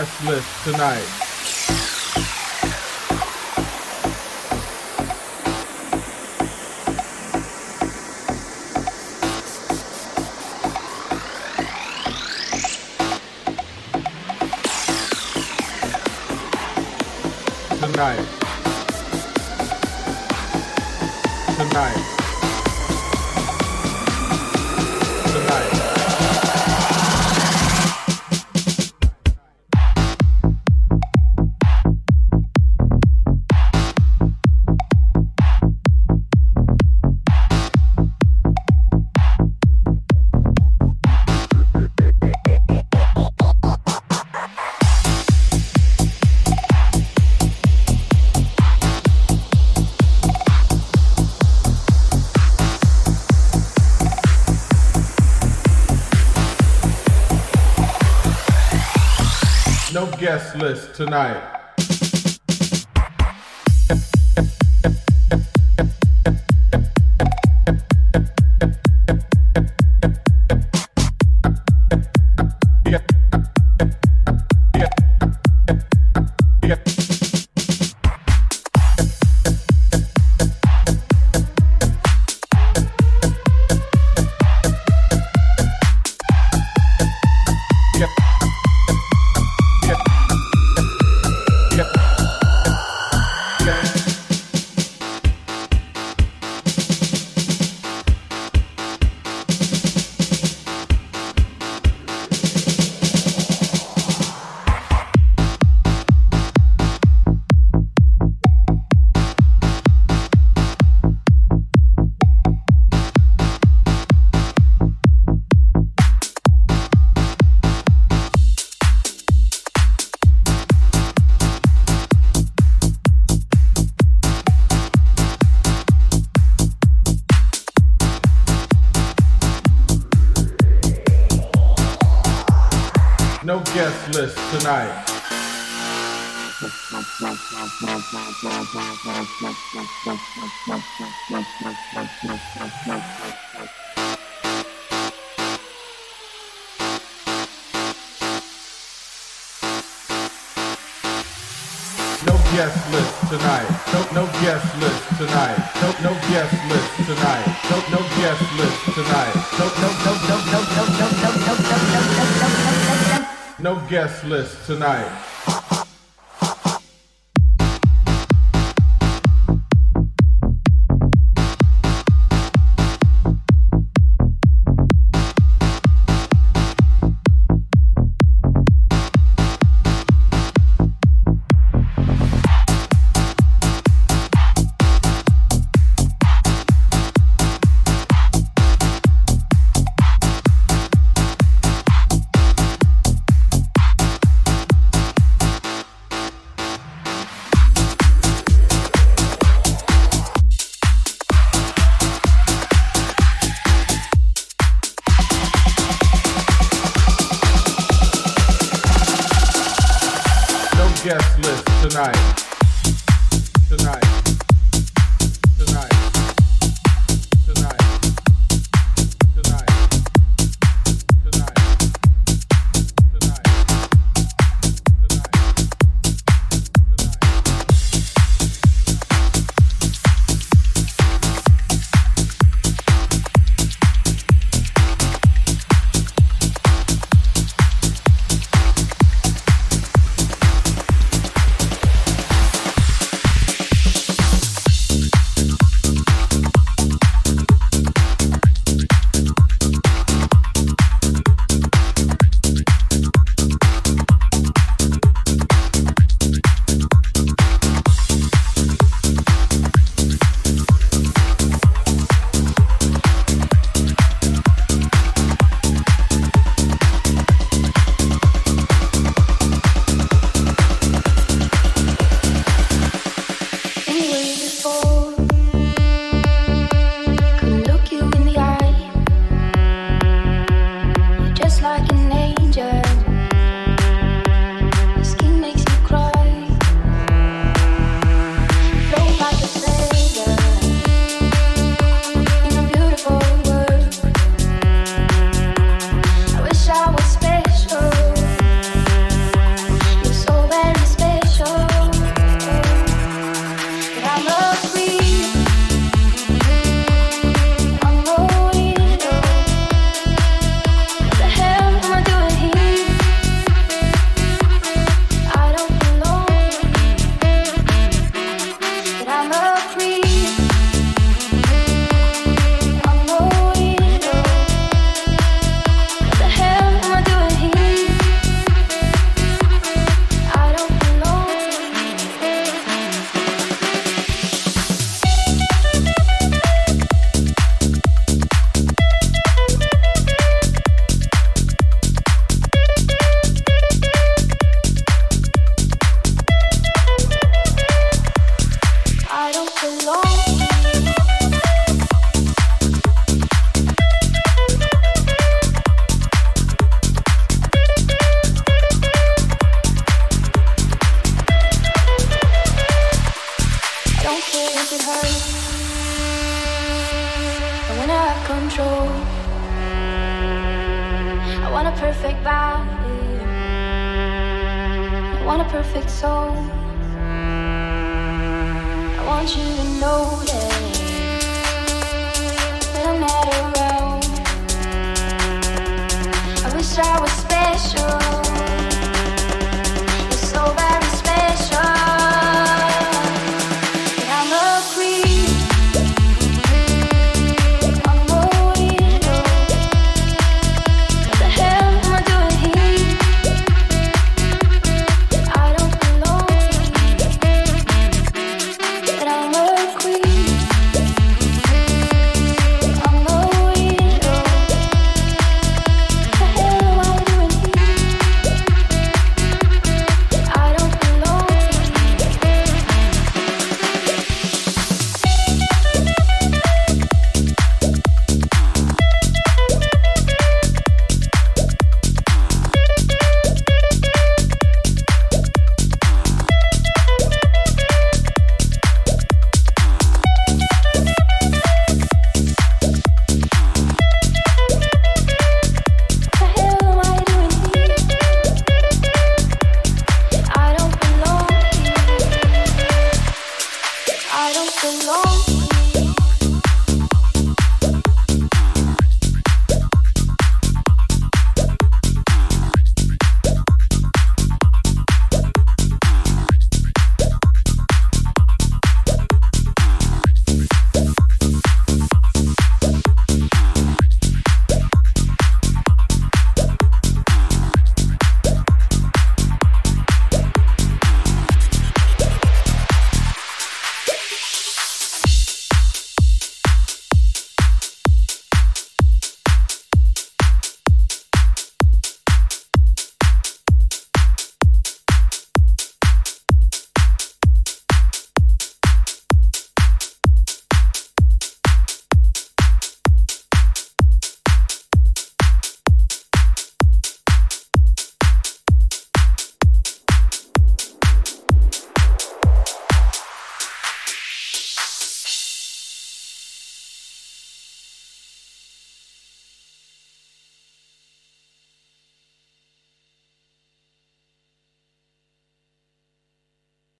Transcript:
guest list tonight. Tonight. Guest list tonight. Tonight. Tonight.